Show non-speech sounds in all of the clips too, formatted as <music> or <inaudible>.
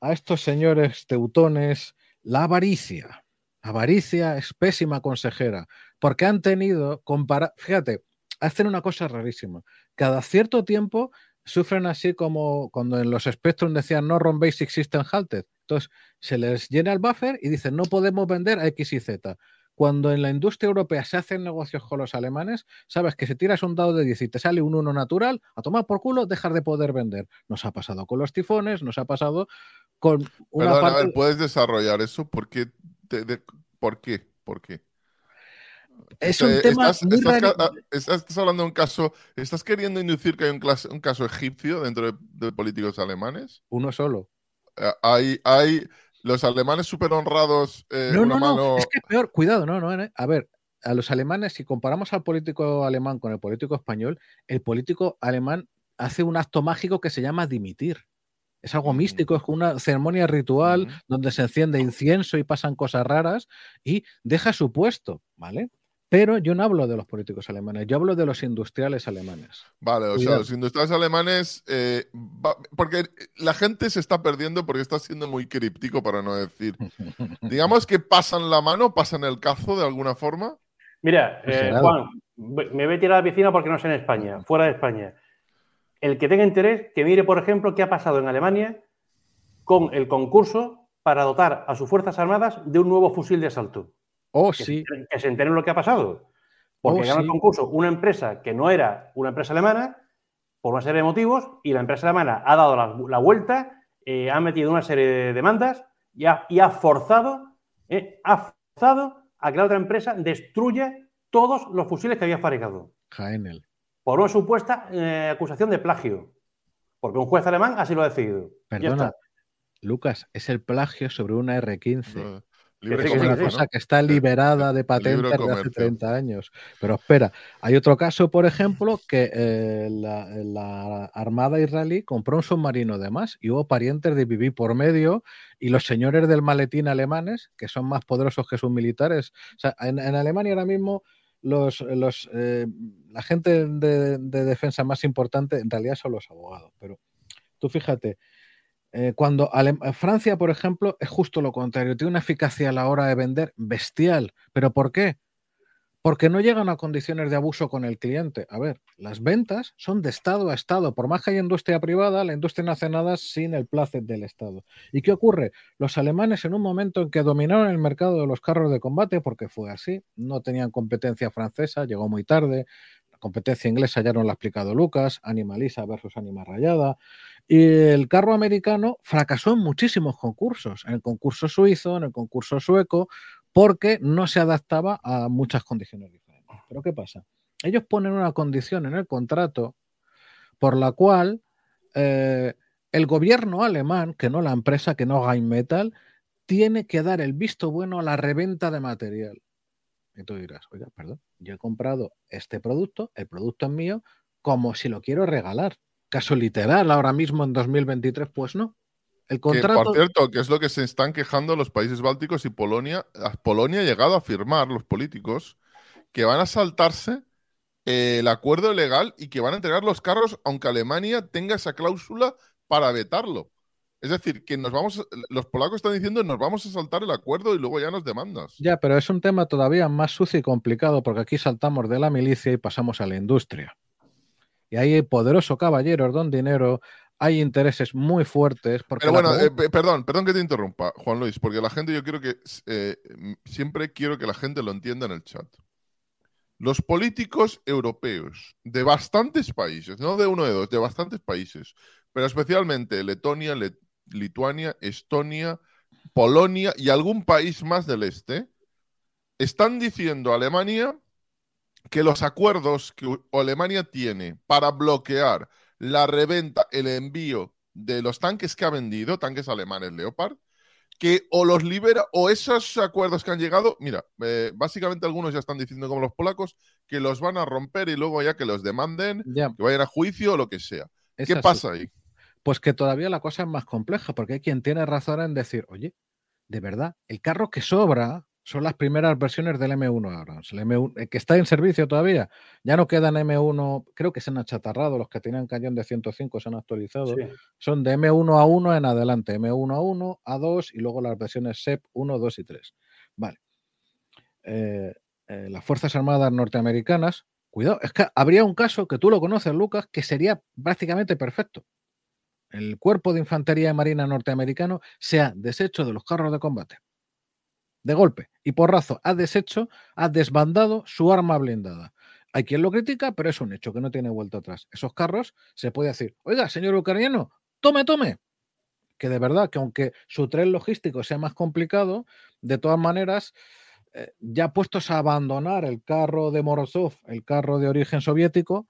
A estos señores teutones, la avaricia. Avaricia es pésima consejera, porque han tenido, compara fíjate, hacen una cosa rarísima. Cada cierto tiempo sufren así como cuando en los Spectrum decían no run basic system halted. Entonces se les llena el buffer y dicen no podemos vender a X y Z. Cuando en la industria europea se hacen negocios con los alemanes, sabes que si tiras un dado de 10 y te sale un 1 natural, a tomar por culo, dejar de poder vender. Nos ha pasado con los tifones, nos ha pasado con una Perdón, parte... a ver, ¿puedes desarrollar eso? ¿Por qué? Te- de- ¿Por qué? ¿Por qué? Es Eh, un tema estás, muy estás raro. ca- ah, estás- estás hablando de un caso. ¿Estás queriendo inducir que hay un caso egipcio dentro de, de políticos alemanes? Uno solo. Eh, hay, hay los alemanes súper honrados. eh, No, no, no, es que peor, cuidado, no, no, eh. a ver, a los alemanes, si comparamos al político alemán con el político español, el político alemán hace un acto mágico que se llama dimitir. Es algo Ujú. místico, es una ceremonia ritual Ujú. donde se enciende incienso y pasan cosas raras y deja su puesto, ¿vale? Pero yo no hablo de los políticos alemanes, yo hablo de los industriales alemanes. Vale, o sea, los industriales alemanes. eh, va- porque la gente se está perdiendo porque está siendo muy críptico, para no decir. <laughs> Digamos que pasan la mano, pasan el cazo de alguna forma. Mira, eh. Juan, me voy a tirar a la piscina porque no sé en España, fuera de España. El que tenga interés, que mire, por ejemplo, qué ha pasado en Alemania con el concurso para dotar a sus Fuerzas Armadas de un nuevo fusil de asalto. Oh, Que, sí, se, que se enteren lo que ha pasado. Porque Oh, ganó el concurso una empresa que no era una empresa alemana por una serie de motivos y la empresa alemana ha dado la, la vuelta, eh, ha metido una serie de demandas y ha, y ha forzado, eh, ha forzado a que la otra empresa destruya todos los fusiles que había fabricado Jaenel. por una supuesta eh, acusación de plagio. Porque un juez alemán así lo ha decidido. Perdona. Lucas, es el plagio sobre una R15. eh, libre sí, Es que una cosa ¿no? que está <laughs> liberada de patentes de hace comercio. 30 años. Pero espera, hay otro caso, por ejemplo, que eh, la, la Armada israelí compró un submarino de más y hubo parientes de Bibi por medio y los señores del maletín alemanes, que son más poderosos que sus militares. O sea, en, en Alemania ahora mismo los, los, eh, la gente de, de defensa más importante en realidad son los abogados. Pero tú fíjate, eh, cuando Ale- Francia, por ejemplo, es justo lo contrario, tiene una eficacia a la hora de vender bestial. ¿Pero por qué? Porque no llegan a condiciones de abuso con el cliente. A ver, las ventas son de Estado a Estado. Por más que haya industria privada, la industria no hace nada sin el placet del Estado. ¿Y qué ocurre? Los alemanes en un momento en que dominaron el mercado de los carros de combate, porque fue así, no tenían competencia francesa, llegó muy tarde, competencia inglesa ya nos la ha explicado Lucas, Animalisa versus Anima Rayada, y el carro americano fracasó en muchísimos concursos, en el concurso suizo, en el concurso sueco, porque no se adaptaba a muchas condiciones diferentes. Pero ¿qué pasa? Ellos ponen una condición en el contrato por la cual eh, el gobierno alemán, que no la empresa, que no Rheinmetall, tiene que dar el visto bueno a la reventa de material. Y tú dirás, oiga, perdón, yo he comprado este producto, el producto es mío, como si lo quiero regalar. Caso literal, ahora mismo en 2023, pues no. El Que, contrato. por cierto, que es lo que se están quejando los países bálticos y Polonia. A- Polonia ha llegado a firmar, los políticos, que van a saltarse eh, el acuerdo legal y que van a entregar los carros aunque Alemania tenga esa cláusula para vetarlo. Es decir, que nos vamos, los polacos están diciendo nos vamos a saltar el acuerdo y luego ya nos demandas. Ya, pero es un tema todavía más sucio y complicado porque aquí saltamos de la milicia y pasamos a la industria. Y ahí hay poderoso caballeros, don dinero, hay intereses muy fuertes. Porque Pero bueno, eh, pregunta- perdón, perdón que te interrumpa, Juan Luis, porque la gente, yo quiero que eh, siempre quiero que la gente lo entienda en el chat. Los políticos europeos de bastantes países, no de uno de dos, de bastantes países, pero especialmente Letonia, Le- Lituania, Estonia, Polonia y algún país más del este, están diciendo a Alemania que los acuerdos que Alemania tiene para bloquear la reventa, el envío de los tanques que ha vendido, tanques alemanes Leopard, que o los libera, o esos acuerdos que han llegado, mira, eh, básicamente algunos ya están diciendo como los polacos, que los van a romper y luego ya que los demanden, que vayan a juicio o lo que sea. ¿Qué pasa ahí? Pues que todavía la cosa es más compleja, porque hay quien tiene razón en decir, oye, de verdad, el carro que sobra son las primeras versiones del M1 Abrams, el M1, que está en servicio todavía. Ya no quedan M1, creo que se han achatarrado, los que tenían cañón de 105 se han actualizado. Son de M1 a 1 en adelante, M1 a 1, a 2 y luego las versiones SEP 1, 2 y 3. Vale. Eh, eh, las Fuerzas Armadas norteamericanas, cuidado, es que habría un caso que tú lo conoces, Lucas, que sería prácticamente perfecto. El cuerpo de infantería de marina norteamericano se ha deshecho de los carros de combate de golpe y porrazo ha deshecho, ha desbandado su arma blindada. Hay quien lo critica, pero es un hecho que no tiene vuelta atrás. Esos carros se puede decir, oiga, señor ucraniano, tome, tome. Que de verdad, que aunque su tren logístico sea más complicado, de todas maneras, eh, ya puestos a abandonar el carro de Morozov, el carro de origen soviético,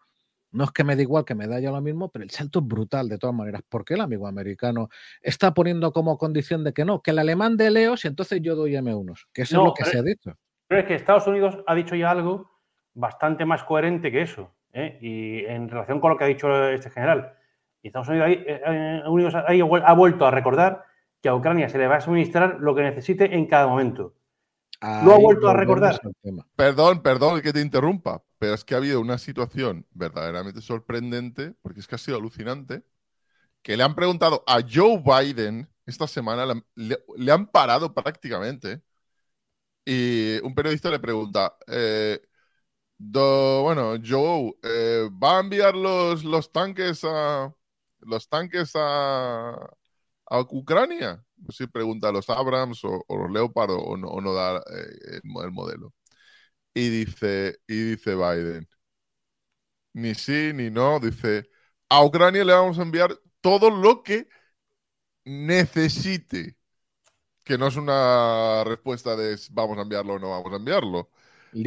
no es que me dé igual que me da ya lo mismo, pero el salto es brutal de todas maneras. ¿Por qué el amigo americano está poniendo como condición de que no? Que el alemán de Leos y entonces yo doy M1, que eso es lo que se ha dicho. Pero es que Estados Unidos ha dicho ya algo bastante más coherente que eso. ¿eh? Y en relación con lo que ha dicho este general. Y Estados Unidos, eh, ha vuelto a recordar que a Ucrania se le va a suministrar lo que necesite en cada momento. Lo ha vuelto a recordar. Perdón, perdón que te interrumpa, pero es que ha habido una situación verdaderamente sorprendente, porque es que ha sido alucinante, que le han preguntado a Joe Biden esta semana, le, han parado prácticamente, y un periodista le pregunta, eh, bueno, Joe, eh, ¿va a enviar los, los tanques a los tanques a, a Ucrania? Pues si pregunta a los Abrams o, los Leopard o, no, da eh, el, modelo. Y dice, y dice Biden, ni sí ni no, dice, a Ucrania le vamos a enviar todo lo que necesite. Que no es una respuesta de vamos a enviarlo o no vamos a enviarlo.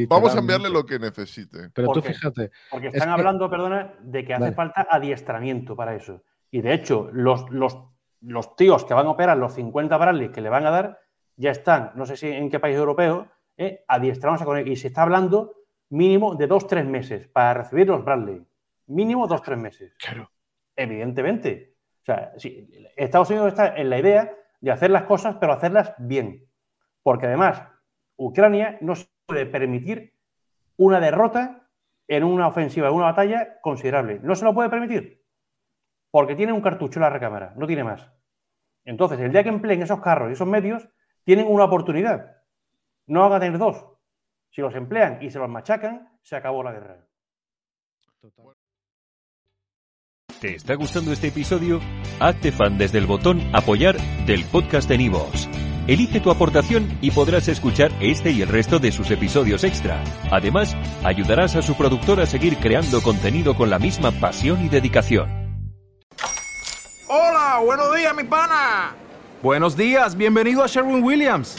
Vamos a enviarle lo que necesite. Pero tú fíjate. Porque están hablando, perdona, de que hace falta adiestramiento para eso. Y de hecho, los, los los tíos que van a operar los 50 Bradley que le van a dar ya están, no sé si en qué país europeo, eh, adiestrados con él. Y se está hablando mínimo de dos, tres meses para recibir los Bradley. Mínimo dos, tres meses. Claro. Evidentemente. O sea, Estados Unidos está en la idea de hacer las cosas, pero hacerlas bien. Porque además, Ucrania no se puede permitir una derrota en una ofensiva, en una batalla considerable. No se lo puede permitir porque tiene un cartucho en la recámara, no tiene más. Entonces, el día que empleen esos carros y esos medios, tienen una oportunidad. No van a tener dos. Si los emplean y se los machacan, se acabó la guerra. ¿Te está gustando este episodio? Hazte fan desde el botón apoyar del podcast de Nivos. Elige tu aportación y podrás escuchar este y el resto de sus episodios extra. Además, ayudarás a su productor a seguir creando contenido con la misma pasión y dedicación. Hola, buenos días, mi pana. Buenos días, bienvenido a Sherwin Williams.